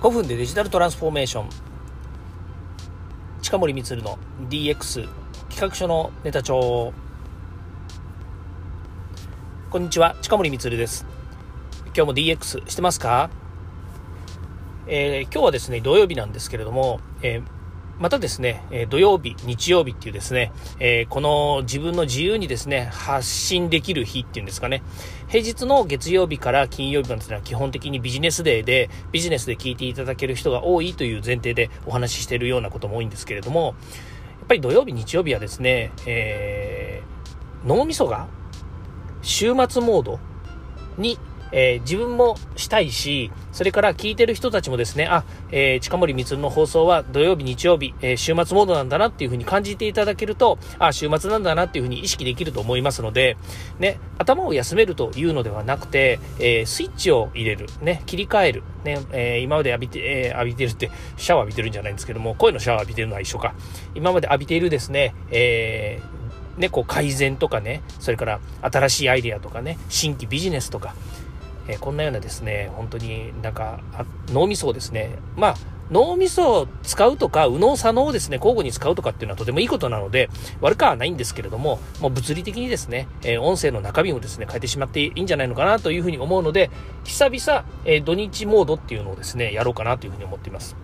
5分でデジタルトランスフォーメーション。近森光の DX 企画書のネタ帳。こんにちは近森光です。今日も DX してますか、えー、今日はですね土曜日なんですけれども、えーまたですね、え土曜日、日曜日っていうですね、え、この自分の自由にですね、発信できる日っていうんですかね、平日の月曜日から金曜日までのは基本的にビジネスデーで、ビジネスで聞いていただける人が多いという前提でお話ししているようなことも多いんですけれども、やっぱり土曜日、日曜日はですね、えー、脳みそが週末モードにえー、自分もしたいし、それから聞いてる人たちもですね、あ、えー、近森光の放送は土曜日、日曜日、えー、週末モードなんだなっていうふうに感じていただけると、あ、週末なんだなっていうふうに意識できると思いますので、ね、頭を休めるというのではなくて、え、スイッチを入れる、ね、切り替える、ね、え、今まで浴びて、え、浴びてるって、シャワー浴びてるんじゃないんですけども、声のシャワー浴びてるのは一緒か。今まで浴びているですね、えー、ね、こう改善とかね、それから新しいアイデアとかね、新規ビジネスとか、えこんなようなですね、本当になんか脳みそをですね、まあ、脳みそを使うとか、右脳左脳をですね、交互に使うとかっていうのはとてもいいことなので、悪くはないんですけれども、もう物理的にですね、えー、音声の中身をですね、変えてしまっていいんじゃないのかなというふうに思うので、久々、えー、土日モードっていうのをですね、やろうかなというふうに思っています。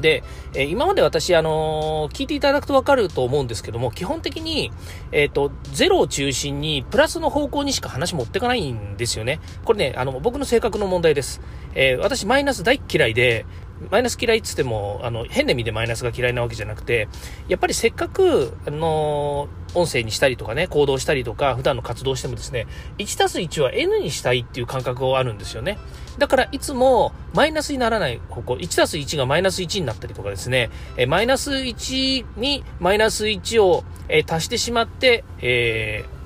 で、え、今まで私、あのー、聞いていただくと分かると思うんですけども、基本的に、えっ、ー、と、ゼロを中心に、プラスの方向にしか話持ってかないんですよね。これね、あの、僕の性格の問題です。え私、マイナス大嫌いで、マイナス嫌いっつっても、あの、変な意味でマイナスが嫌いなわけじゃなくて、やっぱりせっかく、あの音声にしたりとかね、行動したりとか、普段の活動してもですね、1たす1は N にしたいっていう感覚があるんですよね。だからいつもマイナスにならない方向、1たす1がマイナス1になったりとかですね、えマイナス1にマイナス1を、え足してしまって、えー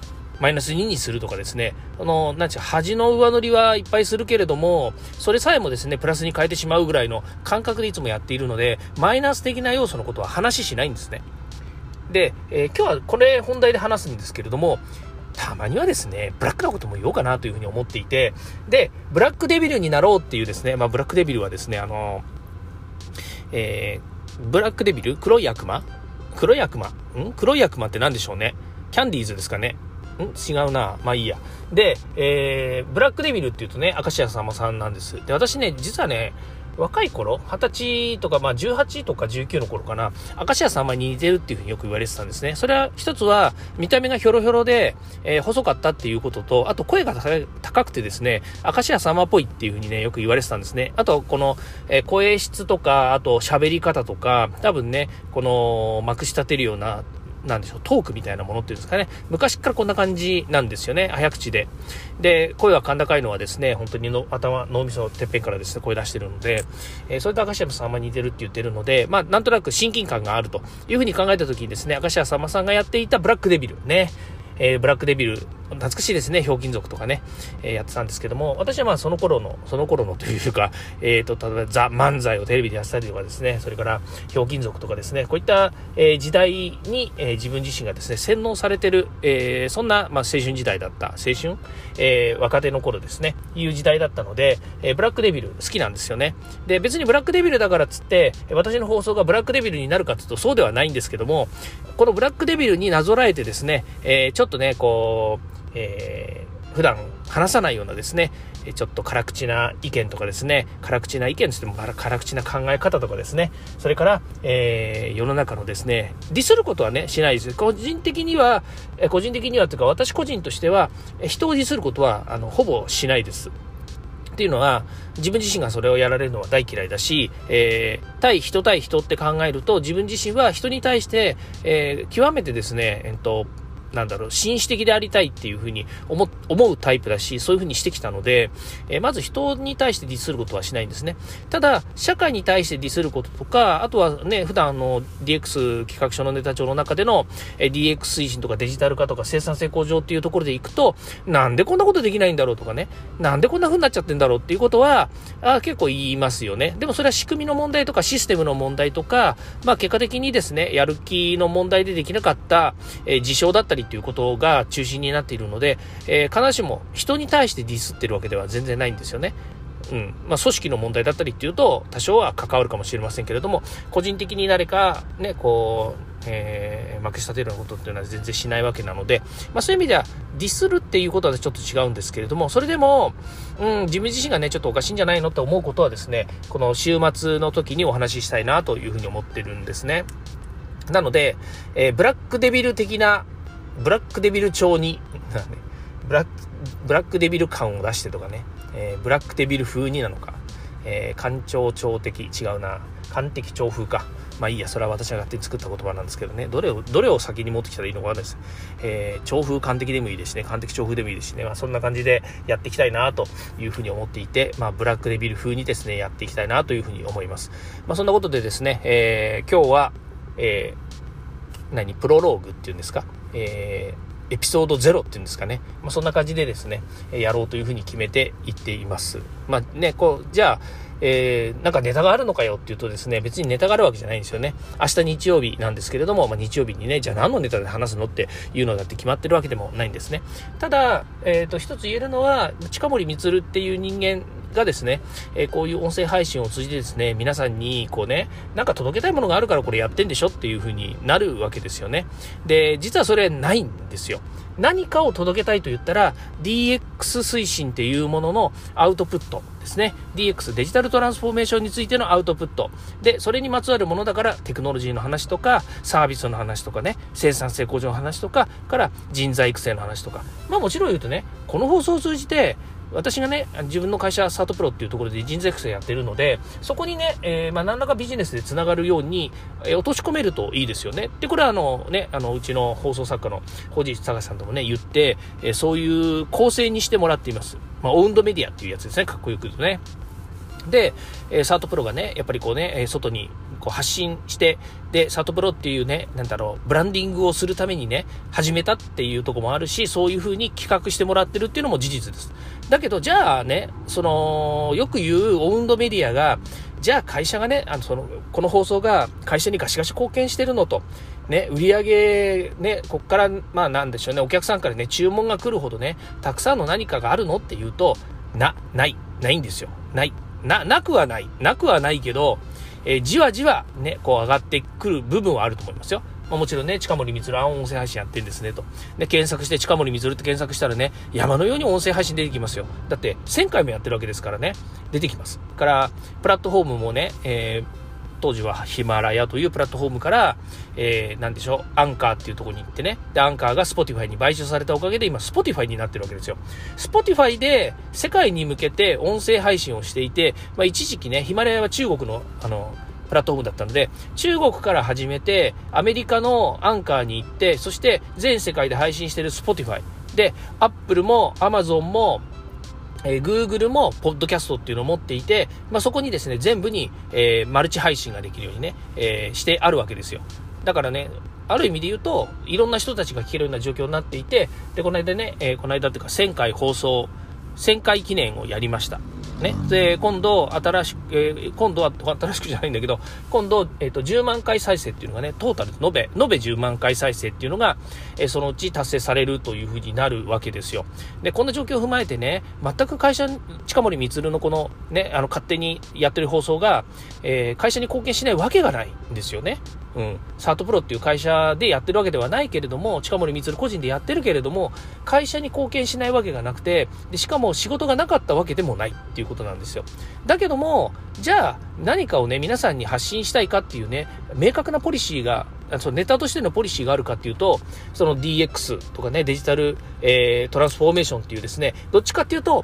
マイナス2にするとかですね、あの、なんちゅう、端の上乗りはいっぱいするけれども、それさえもですね、プラスに変えてしまうぐらいの感覚でいつもやっているので、マイナス的な要素のことは話しないんですね。で、えー、今日はこれ本題で話すんですけれども、たまにはですね、ブラックなことも言おうかなというふうに思っていて、で、ブラックデビルになろうっていうですね、まあ、ブラックデビルはですね、あの、えー、ブラックデビル？黒い悪魔？黒い悪魔？ん？黒い悪魔って何でしょうね？キャンディーズですかね？違うな。まあいいや。で、えー、ブラックデビルって言うとね、明石家さんまさんなんです。で、私ね、実はね、若い頃、20歳とか、まあ18とか19の頃かな、明石家さんまに似てるっていうふうによく言われてたんですね。それは一つは、見た目がひょろひょろで、えー、細かったっていうことと、あと声が高くてですね、明石家さんまっぽいっていうふうにね、よく言われてたんですね。あと、この、えー、声質とか、あと喋り方とか、多分ね、この、まくし立てるような、なんでしょう、トークみたいなものっていうんですかね。昔からこんな感じなんですよね。早口で。で、声は甲高いのはですね、本当にの頭、脳みそのてっぺんからですね、声出してるので、えー、それと明石家さんまに似てるって言ってるので、まあ、なんとなく親近感があるというふうに考えた時にですね、明石家さんまさんがやっていたブラックデビルね、えー、ブラックデビル、懐かしいですね、ひょうきん族とかね、えー、やってたんですけども、私はまあその頃の、その頃の というか、えっ、ー、と、例えばザ・漫才をテレビでやってたりとかですね、それからひょうきん族とかですね、こういった、え時代に、え自分自身がですね、洗脳されてる、えそんな、まあ、青春時代だった、青春、え若手の頃ですね、いう時代だったので、えブラックデビル好きなんですよね。で、別にブラックデビルだからっつって、私の放送がブラックデビルになるかっていうとそうではないんですけども、このブラックデビルになぞらえてですね、えちょっとね、こう、えー、普段話さないようなですね、ちょっと辛口な意見とかですね、辛口な意見つっても辛口な考え方とかですね、それから、えー、世の中のですね、ディスることはね、しないです。個人的には、個人的にはというか私個人としては、人をディスることは、あの、ほぼしないです。っていうのは、自分自身がそれをやられるのは大嫌いだし、えー、対人対人って考えると、自分自身は人に対して、えー、極めてですね、えっと、なんだろう、紳士的でありたいっていうふうに思思うタイプだし、そういうふうにしてきたので、えー、まず人に対してディスることはしないんですね。ただ、社会に対してディスることとか、あとはね、普段の DX 企画書のネタ帳の中での、えー、DX 推進とかデジタル化とか生産性向上っていうところでいくと、なんでこんなことできないんだろうとかね、なんでこんな風になっちゃってんだろうっていうことは、あ結構言いますよね。でもそれは仕組みの問題とかシステムの問題とか、まあ結果的にですね、やる気の問題でできなかった、えー、事象だったりりっていうことが中心になっているので、えー、必ずしも人に対してディスってるわけでは全然ないんですよね。うん。まあ、組織の問題だったりっていうと、多少は関わるかもしれませんけれども、個人的に誰か、ね、こう、えー、まくし立てるようなことっていうのは全然しないわけなので、まあ、そういう意味では、ディスるっていうことはちょっと違うんですけれども、それでも、うん、自分自身がね、ちょっとおかしいんじゃないのって思うことはですね、この週末の時にお話ししたいなというふうに思ってるんですね。なので、えー、ブラックデビル的な、ブラックデビル調に、ブラック、ブラックデビル感を出してとかね、えー、ブラックデビル風になのか、えー、官庁庁的、違うな、官的調風か。まあいいや、それは私が勝手に作った言葉なんですけどね、どれを、どれを先に持ってきたらいいのかなです。えー、調風、官的でもいいですしね、官的調風でもいいですしね、まあそんな感じでやっていきたいなというふうに思っていて、まあブラックデビル風にですね、やっていきたいなというふうに思います。まあそんなことでですね、えー、今日は、えー、何、プロローグっていうんですか、えー、エピソード0っていうんですかね。まあ、そんな感じでですね、やろうというふうに決めていっています。まあね、こう、じゃあ、えー、なんかネタがあるのかよっていうとですね、別にネタがあるわけじゃないんですよね。明日日曜日なんですけれども、まあ、日曜日にね、じゃあ何のネタで話すのっていうのだって決まってるわけでもないんですね。ただ、えっ、ー、と、一つ言えるのは、近森光っていう人間がですね、えー、こういう音声配信を通じてですね、皆さんにこうね、なんか届けたいものがあるからこれやってんでしょっていう風になるわけですよね。で、実はそれないんですよ。何かを届けたいと言ったら DX 推進っていうもののアウトプットですね。DX デジタルトランスフォーメーションについてのアウトプット。で、それにまつわるものだからテクノロジーの話とかサービスの話とかね、生産性向上の話とかから人材育成の話とか。まあもちろん言うとね、この放送を通じて私がね、自分の会社、サートプロっていうところで人材育成やってるので、そこにね、えー、まあ、何らかビジネスでつながるように、えー、落とし込めるといいですよね。で、これはあのね、あの、うちの放送作家の堀内隆さんともね、言って、えー、そういう構成にしてもらっています。まあ、オウンドメディアっていうやつですね、かっこよく言うとね。で、えー、サートプロがね、やっぱりこうね、外にこう発信して、で、サトプロっていうね、なんだろう、ブランディングをするためにね、始めたっていうとこもあるし、そういう風に企画してもらってるっていうのも事実です。だけど、じゃあね、その、よく言うオウンドメディアが、じゃあ会社がね、あの、その、この放送が会社にガシガシ貢献してるのと、ね、売り上げ、ね、こっから、まあなんでしょうね、お客さんからね、注文が来るほどね、たくさんの何かがあるのっていうと、な、ない、ないんですよ。ない。な、なくはない。なくはないけど、えー、じわじわね、こう上がってくる部分はあると思いますよ。まあ、もちろんね、近森光は音声配信やってんですねと。で、検索して近森光って検索したらね、山のように音声配信出てきますよ。だって1000回もやってるわけですからね、出てきます。から、プラットフォームもね、えー当時はヒマラヤというプラットフォームから、えー、なんでしょう、アンカーっていうところに行ってね、で、アンカーが Spotify に買収されたおかげで今 Spotify になってるわけですよ。Spotify で世界に向けて音声配信をしていて、まあ一時期ね、ヒマラヤは中国の、あの、プラットフォームだったので、中国から始めて、アメリカのアンカーに行って、そして全世界で配信してる Spotify。で、Apple も Amazon もえー、Google もポッドキャストっていうのを持っていて、まあ、そこにですね、全部に、えー、マルチ配信ができるようにね、えー、してあるわけですよ。だからね、ある意味で言うと、いろんな人たちが聞けるような状況になっていて、で、この間ね、えー、この間っていうか1000回放送、1000回記念をやりました。ね。で、今度、新しく、えー、今度は、新しくじゃないんだけど、今度、えっ、ー、と、10万回再生っていうのがね、トータル、延べ、延べ10万回再生っていうのが、えー、そのうち達成されるというふうになるわけですよ。で、こんな状況を踏まえてね、全く会社、近森光のこの、ね、あの、勝手にやってる放送が、え、会社に貢献しないわけがないんですよね。うん、サートプロっていう会社でやってるわけではないけれども、近森光個人でやってるけれども、会社に貢献しないわけがなくて、でしかも仕事がなかったわけでもないっていうことなんですよ。だけども、じゃあ何かをね、皆さんに発信したいかっていうね、明確なポリシーが、そのネタとしてのポリシーがあるかっていうと、その DX とかね、デジタル、えー、トランスフォーメーションっていうですね、どっちかっていうと、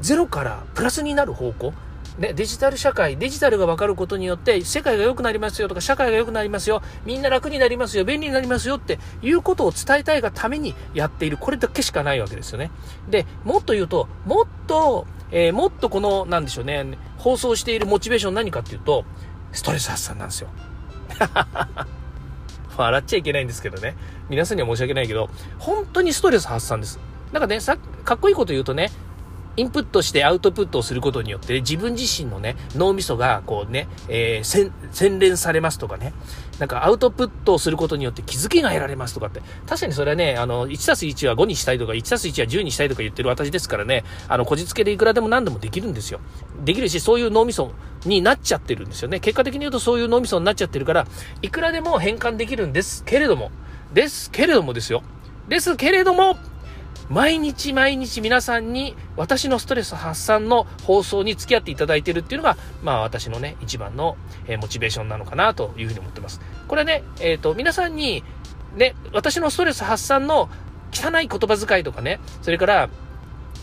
ゼロからプラスになる方向。ね、デジタル社会、デジタルが分かることによって世界が良くなりますよとか社会が良くなりますよ、みんな楽になりますよ、便利になりますよっていうことを伝えたいがためにやっている、これだけしかないわけですよね。で、もっと言うと、もっと、えー、もっとこの、なんでしょうね、放送しているモチベーション何かっていうと、ストレス発散なんですよ。笑っちゃいけないんですけどね。皆さんには申し訳ないけど、本当にストレス発散です。なんかね、さ、かっこいいこと言うとね、インプットしてアウトプットをすることによって、自分自身のね、脳みそが、こうね、えー、洗練されますとかね、なんかアウトプットをすることによって気づきが得られますとかって、確かにそれはね、あの、1たす1は5にしたいとか、1たす1は10にしたいとか言ってる私ですからね、あの、こじつけでいくらでも何でもできるんですよ。できるし、そういう脳みそになっちゃってるんですよね。結果的に言うとそういう脳みそになっちゃってるから、いくらでも変換できるんですけれども、ですけれどもですよ。ですけれども、毎日毎日皆さんに私のストレス発散の放送に付き合っていただいているっていうのが、まあ私のね、一番の、えー、モチベーションなのかなというふうに思ってます。これね、えっ、ー、と、皆さんに、ね、私のストレス発散の汚い言葉遣いとかね、それから、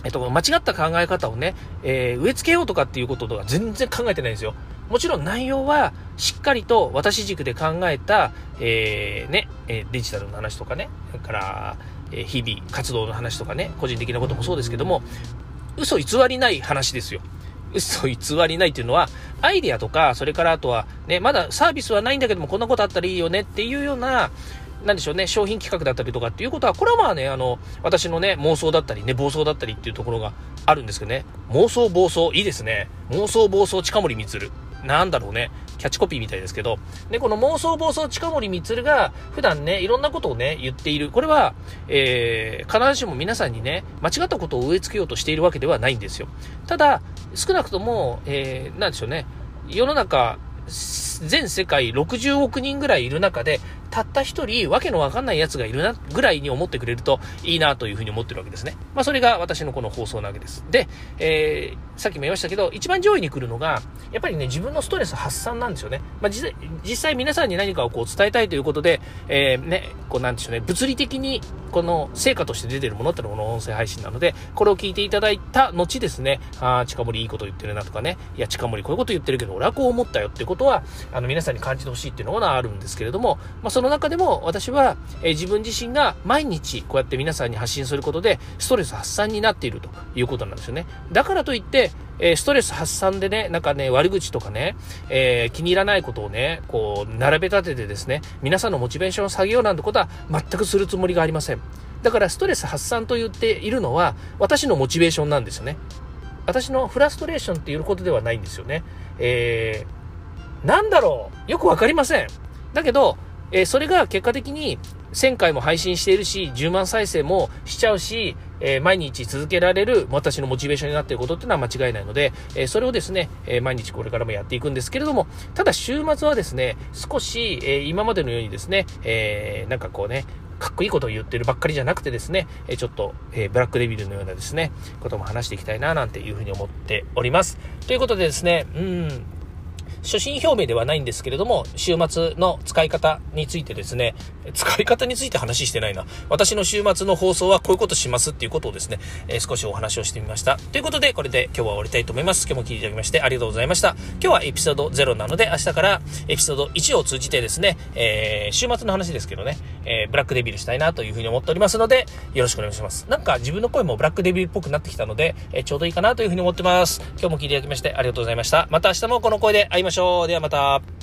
えっと、間違った考え方をね、えー、植え付けようとかっていうこととか全然考えてないんですよ。もちろん内容はしっかりと私軸で考えた、えー、ね、デジタルの話とかね、それから、え日々活動の話とかね、個人的なこともそうですけども、嘘偽りない話ですよ。嘘偽りないっていうのは、アイデアとか、それからあとは、ね、まだサービスはないんだけども、こんなことあったらいいよねっていうような、なんでしょうね、商品企画だったりとかっていうことは、これはまあね、あの、私のね、妄想だったりね、暴走だったりっていうところがあるんですけどね、妄想暴走、いいですね。妄想暴走近森光。なんだろうね、キャッチコピーみたいですけど、で、この妄想暴走近森光が普段ね、いろんなことをね、言っている。これは、えー、必ずしも皆さんにね、間違ったことを植え付けようとしているわけではないんですよ。ただ、少なくとも、えー、なんでしょうね、世の中、全世界60億人ぐらいいる中で、たった一人、わけのわかんない奴がいるな、ぐらいに思ってくれるといいなというふうに思ってるわけですね。まあ、それが私のこの放送なわけです。で、えー、さっきも言いましたけど、一番上位に来るのが、やっぱりね、自分のストレス発散なんですよね。まあ、実際、皆さんに何かをこう伝えたいということで、えー、ね、こうなんでしょうね、物理的にこの成果として出てるものってのはこの音声配信なので、これを聞いていただいた後ですね、ああ、近森いいこと言ってるなとかね、いや、近森こういうこと言ってるけど、俺はこう思ったよってことは、あの、皆さんに感じてほしいっていうのがあるんですけれども、まあ、その中でも私は、え、自分自身が毎日こうやって皆さんに発信することで、ストレス発散になっているということなんですよね。だからといって、え、ストレス発散でね、なんかね、悪口とかね、えー、気に入らないことをね、こう、並べ立ててですね、皆さんのモチベーションを下げようなんてことは全くするつもりがありません。だからストレス発散と言っているのは、私のモチベーションなんですよね。私のフラストレーションっていうことではないんですよね。えー、なんだろう？よくわかりません。だけど、えー、それが結果的に1000回も配信しているし、10万再生もしちゃうし、えー、毎日続けられる私のモチベーションになっていることっていうのは間違いないので、えー、それをですね、えー、毎日これからもやっていくんですけれども、ただ週末はですね、少し、え今までのようにですね、えなんかこうね、かっこいいことを言ってるばっかりじゃなくてですね、えちょっと、えブラックデビルのようなですね、ことも話していきたいな、なんていうふうに思っております。ということでですね、うん、初心表明ではないんですけれども、週末の使い方についてですね、使い方について話してないな。私の週末の放送はこういうことしますっていうことをですね、えー、少しお話をしてみました。ということで、これで今日は終わりたいと思います。今日も聞いていただきましてありがとうございました。今日はエピソード0なので、明日からエピソード1を通じてですね、えー、週末の話ですけどね、えー、ブラックデビルしたいなというふうに思っておりますので、よろしくお願いします。なんか自分の声もブラックデビルっぽくなってきたので、えちょうどいいかなというふうに思ってます。今日も聞いていただきましてありがとうございました。また明日もこの声で会いましょうしょう。ではまた。